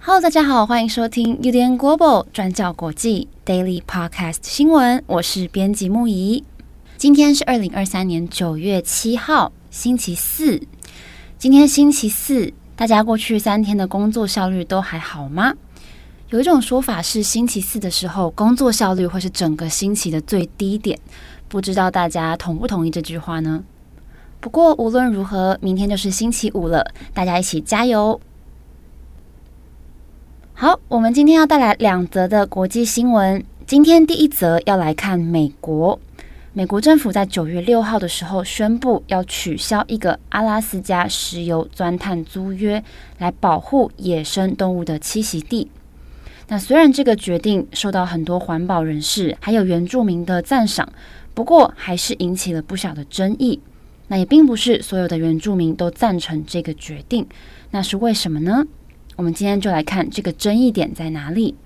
Hello，大家好，欢迎收听 UDN Global 转角国际 Daily Podcast 新闻，我是编辑木仪。今天是二零二三年九月七号，星期四。今天星期四，大家过去三天的工作效率都还好吗？有一种说法是，星期四的时候工作效率会是整个星期的最低点，不知道大家同不同意这句话呢？不过无论如何，明天就是星期五了，大家一起加油！好，我们今天要带来两则的国际新闻。今天第一则要来看美国。美国政府在九月六号的时候宣布，要取消一个阿拉斯加石油钻探租约，来保护野生动物的栖息地。那虽然这个决定受到很多环保人士还有原住民的赞赏，不过还是引起了不小的争议。那也并不是所有的原住民都赞成这个决定，那是为什么呢？我们今天就来看这个争议点在哪里。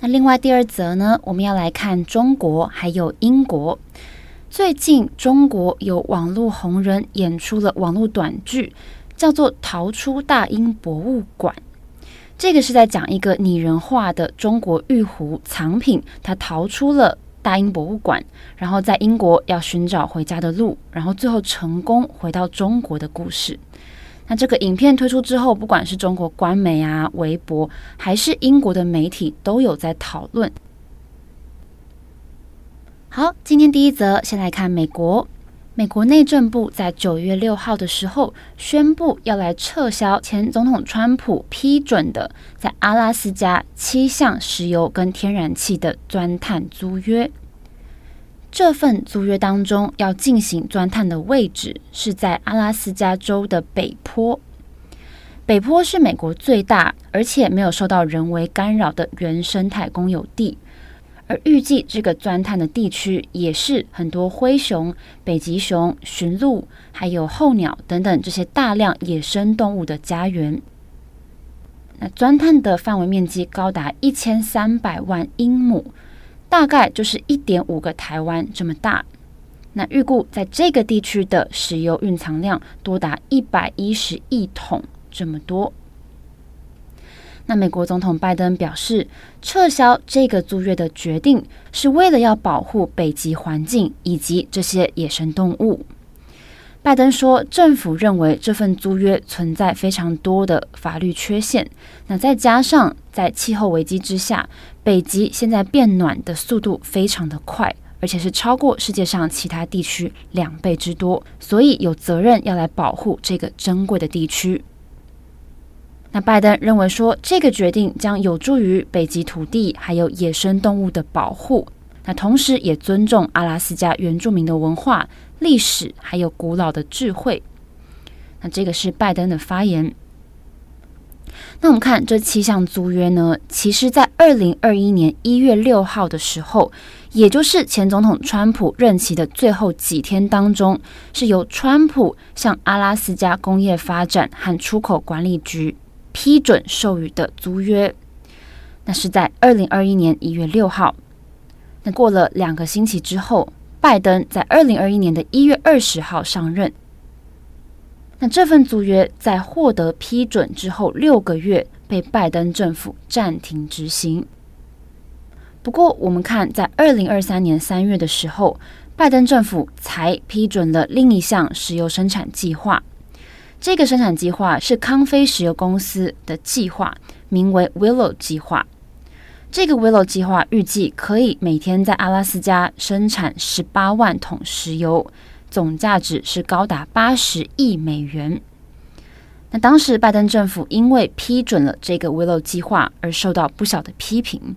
那另外第二则呢，我们要来看中国还有英国。最近中国有网络红人演出了网络短剧，叫做《逃出大英博物馆》。这个是在讲一个拟人化的中国玉壶藏品，它逃出了大英博物馆，然后在英国要寻找回家的路，然后最后成功回到中国的故事。那这个影片推出之后，不管是中国官媒啊、微博，还是英国的媒体，都有在讨论。好，今天第一则，先来看美国。美国内政部在九月六号的时候宣布，要来撤销前总统川普批准的在阿拉斯加七项石油跟天然气的钻探租约。这份租约当中要进行钻探的位置是在阿拉斯加州的北坡。北坡是美国最大而且没有受到人为干扰的原生态公有地，而预计这个钻探的地区也是很多灰熊、北极熊、驯鹿还有候鸟等等这些大量野生动物的家园。那钻探的范围面积高达一千三百万英亩。大概就是一点五个台湾这么大，那预估在这个地区的石油蕴藏量多达一百一十亿桶这么多。那美国总统拜登表示，撤销这个租约的决定是为了要保护北极环境以及这些野生动物。拜登说，政府认为这份租约存在非常多的法律缺陷。那再加上在气候危机之下，北极现在变暖的速度非常的快，而且是超过世界上其他地区两倍之多，所以有责任要来保护这个珍贵的地区。那拜登认为说，这个决定将有助于北极土地还有野生动物的保护。那同时也尊重阿拉斯加原住民的文化、历史，还有古老的智慧。那这个是拜登的发言。那我们看这七项租约呢，其实在二零二一年一月六号的时候，也就是前总统川普任期的最后几天当中，是由川普向阿拉斯加工业发展和出口管理局批准授予的租约。那是在二零二一年一月六号。那过了两个星期之后，拜登在二零二一年的一月二十号上任。那这份租约在获得批准之后六个月被拜登政府暂停执行。不过，我们看在二零二三年三月的时候，拜登政府才批准了另一项石油生产计划。这个生产计划是康菲石油公司的计划，名为 Willow 计划。这个 Willow 计划预计可以每天在阿拉斯加生产十八万桶石油，总价值是高达八十亿美元。那当时拜登政府因为批准了这个 Willow 计划而受到不小的批评。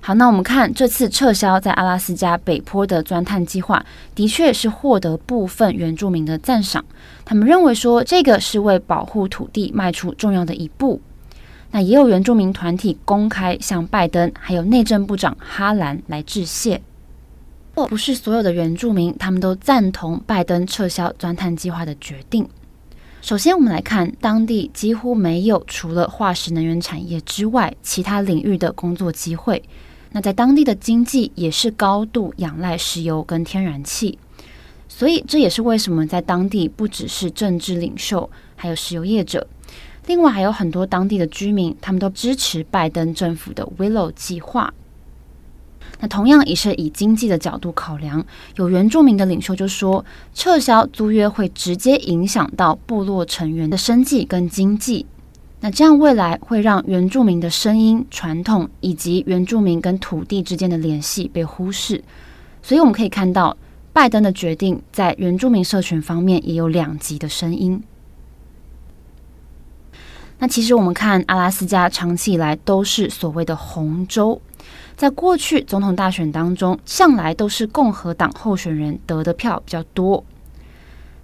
好，那我们看这次撤销在阿拉斯加北坡的钻探计划，的确是获得部分原住民的赞赏。他们认为说，这个是为保护土地迈出重要的一步。那也有原住民团体公开向拜登还有内政部长哈兰来致谢。不是所有的原住民他们都赞同拜登撤销钻探计划的决定。首先，我们来看当地几乎没有除了化石能源产业之外其他领域的工作机会。那在当地的经济也是高度仰赖石油跟天然气，所以这也是为什么在当地不只是政治领袖，还有石油业者，另外还有很多当地的居民，他们都支持拜登政府的 Willow 计划。那同样也是以经济的角度考量，有原住民的领袖就说，撤销租约会直接影响到部落成员的生计跟经济。那这样未来会让原住民的声音、传统以及原住民跟土地之间的联系被忽视。所以我们可以看到，拜登的决定在原住民社群方面也有两极的声音。那其实我们看阿拉斯加长期以来都是所谓的红州。在过去总统大选当中，向来都是共和党候选人得的票比较多。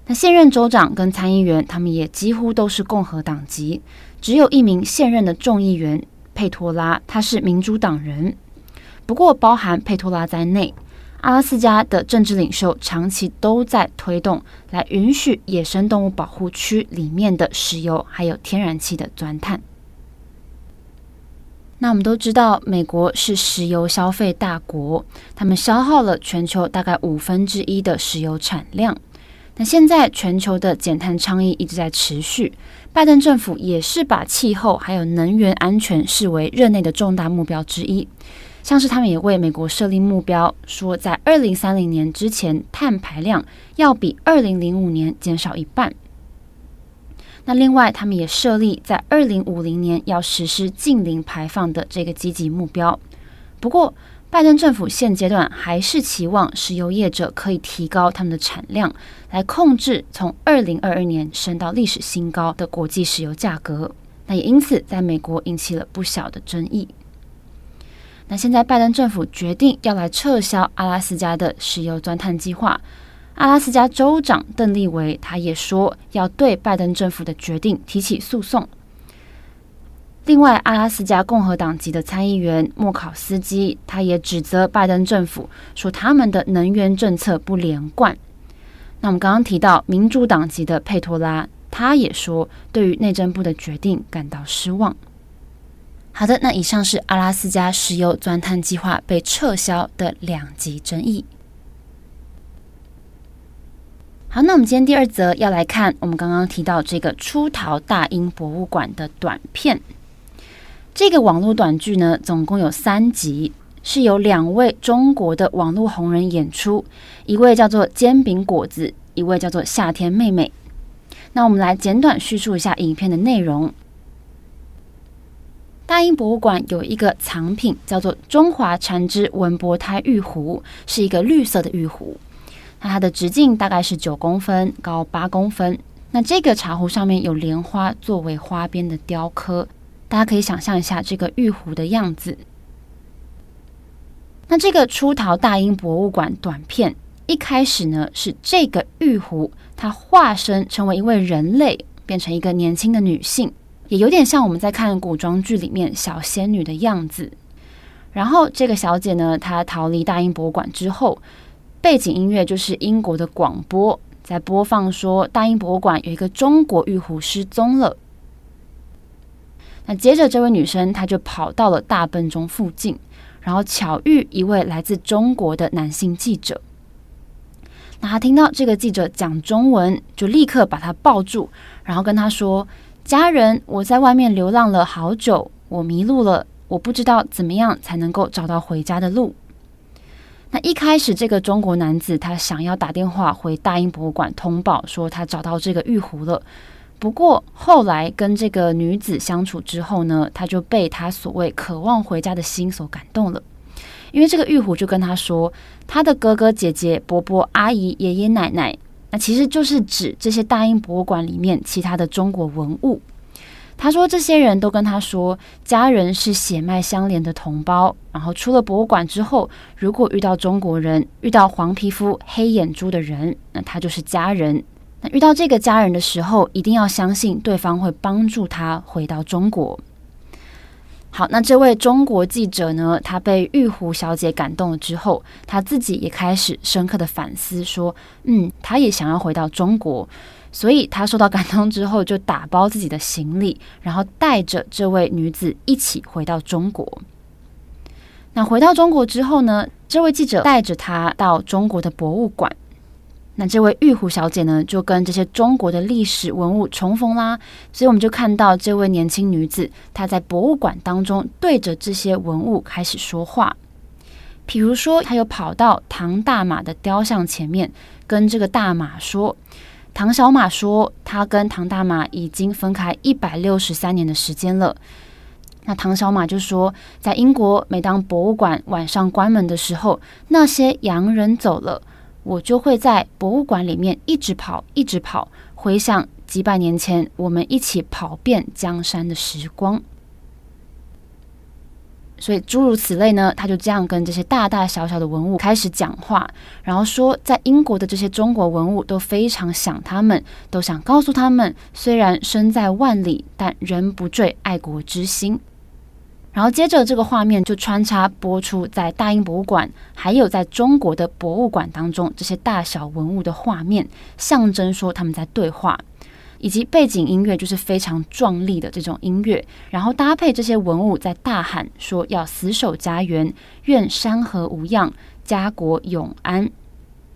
那现任州长跟参议员，他们也几乎都是共和党籍，只有一名现任的众议员佩托拉，他是民主党人。不过，包含佩托拉在内，阿拉斯加的政治领袖长期都在推动来允许野生动物保护区里面的石油还有天然气的钻探。那我们都知道，美国是石油消费大国，他们消耗了全球大概五分之一的石油产量。那现在全球的减碳倡议一直在持续，拜登政府也是把气候还有能源安全视为任内的重大目标之一。像是他们也为美国设立目标，说在二零三零年之前，碳排量要比二零零五年减少一半。那另外，他们也设立在二零五零年要实施净零排放的这个积极目标。不过，拜登政府现阶段还是期望石油业者可以提高他们的产量，来控制从二零二二年升到历史新高的国际石油价格。那也因此，在美国引起了不小的争议。那现在，拜登政府决定要来撤销阿拉斯加的石油钻探计划。阿拉斯加州长邓利维他也说要对拜登政府的决定提起诉讼。另外，阿拉斯加共和党籍的参议员莫考斯基他也指责拜登政府说他们的能源政策不连贯。那我们刚刚提到民主党籍的佩托拉，他也说对于内政部的决定感到失望。好的，那以上是阿拉斯加石油钻探计划被撤销的两极争议。好，那我们今天第二则要来看我们刚刚提到这个出逃大英博物馆的短片。这个网络短剧呢，总共有三集，是由两位中国的网络红人演出，一位叫做煎饼果子，一位叫做夏天妹妹。那我们来简短叙述一下影片的内容。大英博物馆有一个藏品叫做中华禅之文博胎玉壶，是一个绿色的玉壶。那它的直径大概是九公分，高八公分。那这个茶壶上面有莲花作为花边的雕刻，大家可以想象一下这个玉壶的样子。那这个出逃大英博物馆短片一开始呢，是这个玉壶它化身成为一位人类，变成一个年轻的女性，也有点像我们在看古装剧里面小仙女的样子。然后这个小姐呢，她逃离大英博物馆之后。背景音乐就是英国的广播在播放，说大英博物馆有一个中国玉壶失踪了。那接着，这位女生她就跑到了大笨钟附近，然后巧遇一位来自中国的男性记者。那她听到这个记者讲中文，就立刻把他抱住，然后跟他说：“家人，我在外面流浪了好久，我迷路了，我不知道怎么样才能够找到回家的路。”那一开始，这个中国男子他想要打电话回大英博物馆通报，说他找到这个玉壶了。不过后来跟这个女子相处之后呢，他就被他所谓渴望回家的心所感动了。因为这个玉壶就跟他说，他的哥哥姐姐、伯伯、阿姨、爷爷奶奶，其实就是指这些大英博物馆里面其他的中国文物。他说：“这些人都跟他说，家人是血脉相连的同胞。然后出了博物馆之后，如果遇到中国人，遇到黄皮肤、黑眼珠的人，那他就是家人。那遇到这个家人的时候，一定要相信对方会帮助他回到中国。”好，那这位中国记者呢，他被玉湖小姐感动了之后，他自己也开始深刻的反思，说，嗯，他也想要回到中国，所以他受到感动之后，就打包自己的行李，然后带着这位女子一起回到中国。那回到中国之后呢，这位记者带着他到中国的博物馆。那这位玉湖小姐呢，就跟这些中国的历史文物重逢啦，所以我们就看到这位年轻女子，她在博物馆当中对着这些文物开始说话。比如说，她又跑到唐大马的雕像前面，跟这个大马说：“唐小马说，他跟唐大马已经分开一百六十三年的时间了。”那唐小马就说：“在英国，每当博物馆晚上关门的时候，那些洋人走了。”我就会在博物馆里面一直跑，一直跑，回想几百年前我们一起跑遍江山的时光。所以诸如此类呢，他就这样跟这些大大小小的文物开始讲话，然后说，在英国的这些中国文物都非常想他们，都想告诉他们，虽然身在万里，但人不坠爱国之心。然后接着这个画面就穿插播出在大英博物馆，还有在中国的博物馆当中这些大小文物的画面，象征说他们在对话，以及背景音乐就是非常壮丽的这种音乐，然后搭配这些文物在大喊说要死守家园，愿山河无恙，家国永安。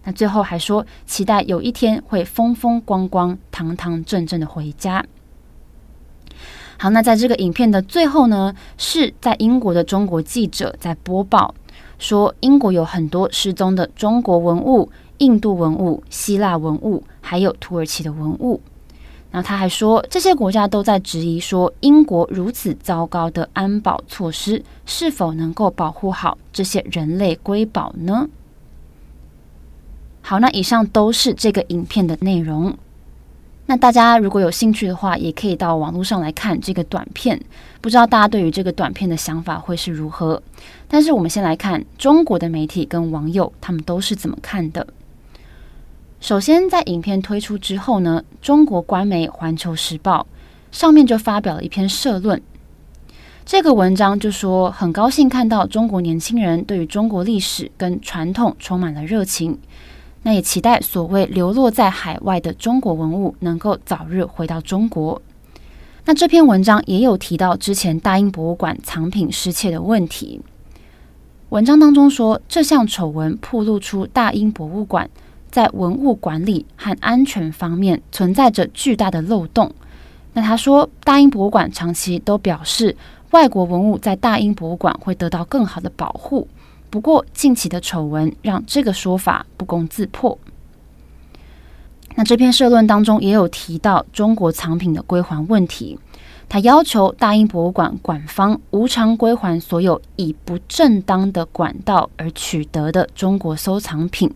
那最后还说期待有一天会风风光光、堂堂正正的回家。好，那在这个影片的最后呢，是在英国的中国记者在播报说，英国有很多失踪的中国文物、印度文物、希腊文物，还有土耳其的文物。然后他还说，这些国家都在质疑说，英国如此糟糕的安保措施，是否能够保护好这些人类瑰宝呢？好，那以上都是这个影片的内容。那大家如果有兴趣的话，也可以到网络上来看这个短片。不知道大家对于这个短片的想法会是如何？但是我们先来看中国的媒体跟网友他们都是怎么看的。首先，在影片推出之后呢，中国官媒《环球时报》上面就发表了一篇社论。这个文章就说，很高兴看到中国年轻人对于中国历史跟传统充满了热情。那也期待所谓流落在海外的中国文物能够早日回到中国。那这篇文章也有提到之前大英博物馆藏品失窃的问题。文章当中说，这项丑闻暴露出大英博物馆在文物管理和安全方面存在着巨大的漏洞。那他说，大英博物馆长期都表示，外国文物在大英博物馆会得到更好的保护。不过，近期的丑闻让这个说法不攻自破。那这篇社论当中也有提到中国藏品的归还问题，他要求大英博物馆馆方无偿归还所有以不正当的管道而取得的中国收藏品。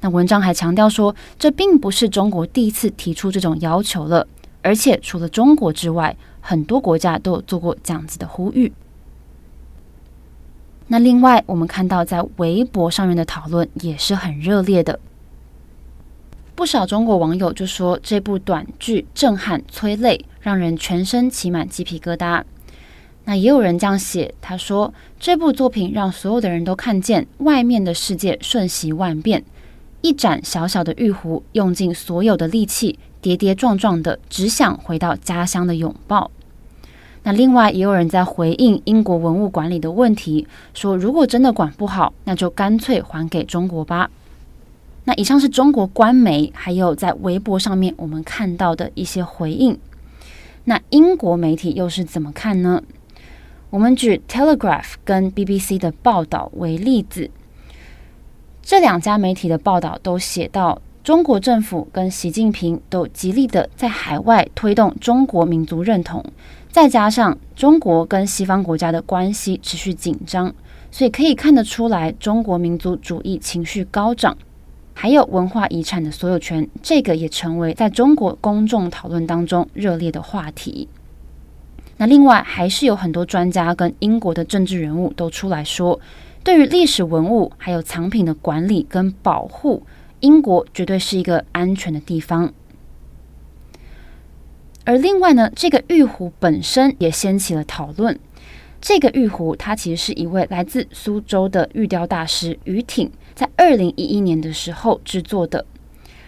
那文章还强调说，这并不是中国第一次提出这种要求了，而且除了中国之外，很多国家都有做过这样子的呼吁。那另外，我们看到在微博上面的讨论也是很热烈的，不少中国网友就说这部短剧震撼催泪，让人全身起满鸡皮疙瘩。那也有人这样写，他说这部作品让所有的人都看见外面的世界瞬息万变，一盏小小的玉壶用尽所有的力气，跌跌撞撞的，只想回到家乡的拥抱。那另外也有人在回应英国文物管理的问题，说如果真的管不好，那就干脆还给中国吧。那以上是中国官媒，还有在微博上面我们看到的一些回应。那英国媒体又是怎么看呢？我们举 Telegraph 跟 BBC 的报道为例子，这两家媒体的报道都写到，中国政府跟习近平都极力的在海外推动中国民族认同。再加上中国跟西方国家的关系持续紧张，所以可以看得出来，中国民族主义情绪高涨，还有文化遗产的所有权，这个也成为在中国公众讨论当中热烈的话题。那另外还是有很多专家跟英国的政治人物都出来说，对于历史文物还有藏品的管理跟保护，英国绝对是一个安全的地方。而另外呢，这个玉壶本身也掀起了讨论。这个玉壶，它其实是一位来自苏州的玉雕大师于挺，在二零一一年的时候制作的。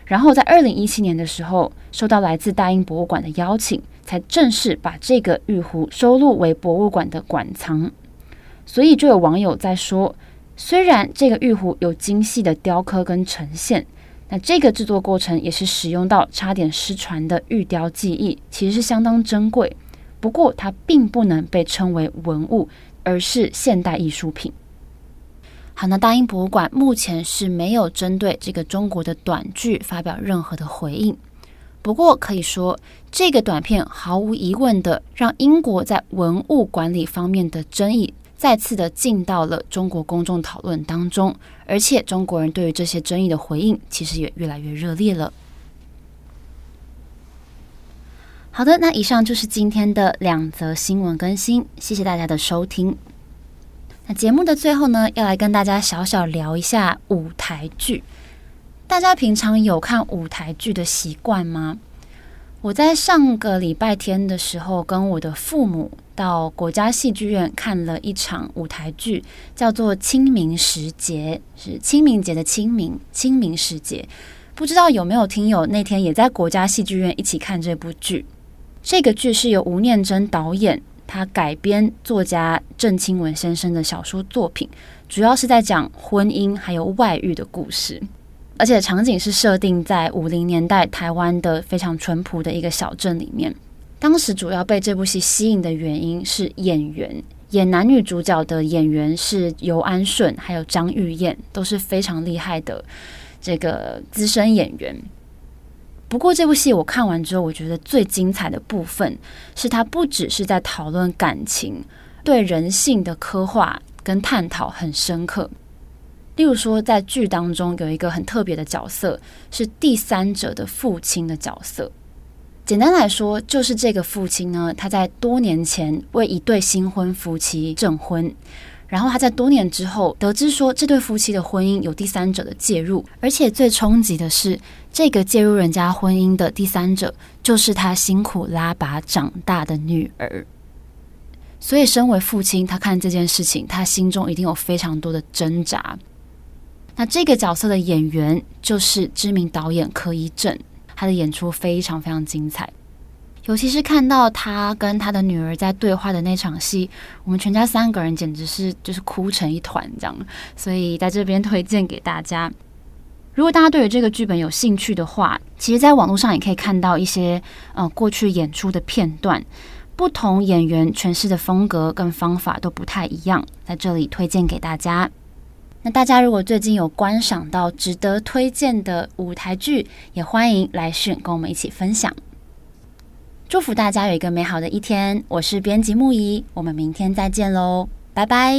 然后在二零一七年的时候，受到来自大英博物馆的邀请，才正式把这个玉壶收录为博物馆的馆藏。所以就有网友在说，虽然这个玉壶有精细的雕刻跟呈现，那这个制作过程也是使用到差点失传的玉雕技艺，其实是相当珍贵。不过它并不能被称为文物，而是现代艺术品。好，那大英博物馆目前是没有针对这个中国的短剧发表任何的回应。不过可以说，这个短片毫无疑问的让英国在文物管理方面的争议再次的进到了中国公众讨论当中，而且中国人对于这些争议的回应其实也越来越热烈了。好的，那以上就是今天的两则新闻更新，谢谢大家的收听。那节目的最后呢，要来跟大家小小聊一下舞台剧。大家平常有看舞台剧的习惯吗？我在上个礼拜天的时候，跟我的父母到国家戏剧院看了一场舞台剧，叫做《清明时节》，是清明节的清明，清明时节。不知道有没有听友那天也在国家戏剧院一起看这部剧？这个剧是由吴念真导演。他改编作家郑清文先生的小说作品，主要是在讲婚姻还有外遇的故事，而且场景是设定在五零年代台湾的非常淳朴的一个小镇里面。当时主要被这部戏吸引的原因是演员，演男女主角的演员是尤安顺还有张玉燕，都是非常厉害的这个资深演员。不过这部戏我看完之后，我觉得最精彩的部分是它不只是在讨论感情，对人性的刻画跟探讨很深刻。例如说，在剧当中有一个很特别的角色，是第三者的父亲的角色。简单来说，就是这个父亲呢，他在多年前为一对新婚夫妻证婚。然后他在多年之后得知说，这对夫妻的婚姻有第三者的介入，而且最冲击的是，这个介入人家婚姻的第三者就是他辛苦拉拔长大的女儿。所以，身为父亲，他看这件事情，他心中一定有非常多的挣扎。那这个角色的演员就是知名导演柯一正，他的演出非常非常精彩。尤其是看到他跟他的女儿在对话的那场戏，我们全家三个人简直是就是哭成一团这样。所以在这边推荐给大家，如果大家对于这个剧本有兴趣的话，其实在网络上也可以看到一些呃过去演出的片段，不同演员诠释的风格跟方法都不太一样，在这里推荐给大家。那大家如果最近有观赏到值得推荐的舞台剧，也欢迎来讯跟我们一起分享。祝福大家有一个美好的一天，我是编辑木仪，我们明天再见喽，拜拜。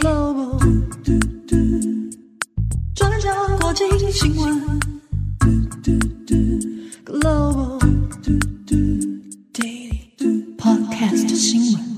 Global，转角国际新闻，Global。hands to sing.